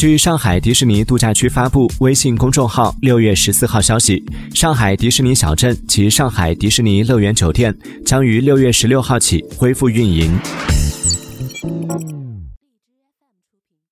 据上海迪士尼度假区发布微信公众号六月十四号消息上海迪士尼小镇及上海迪士尼乐园酒店将于六月十六号起恢复运营。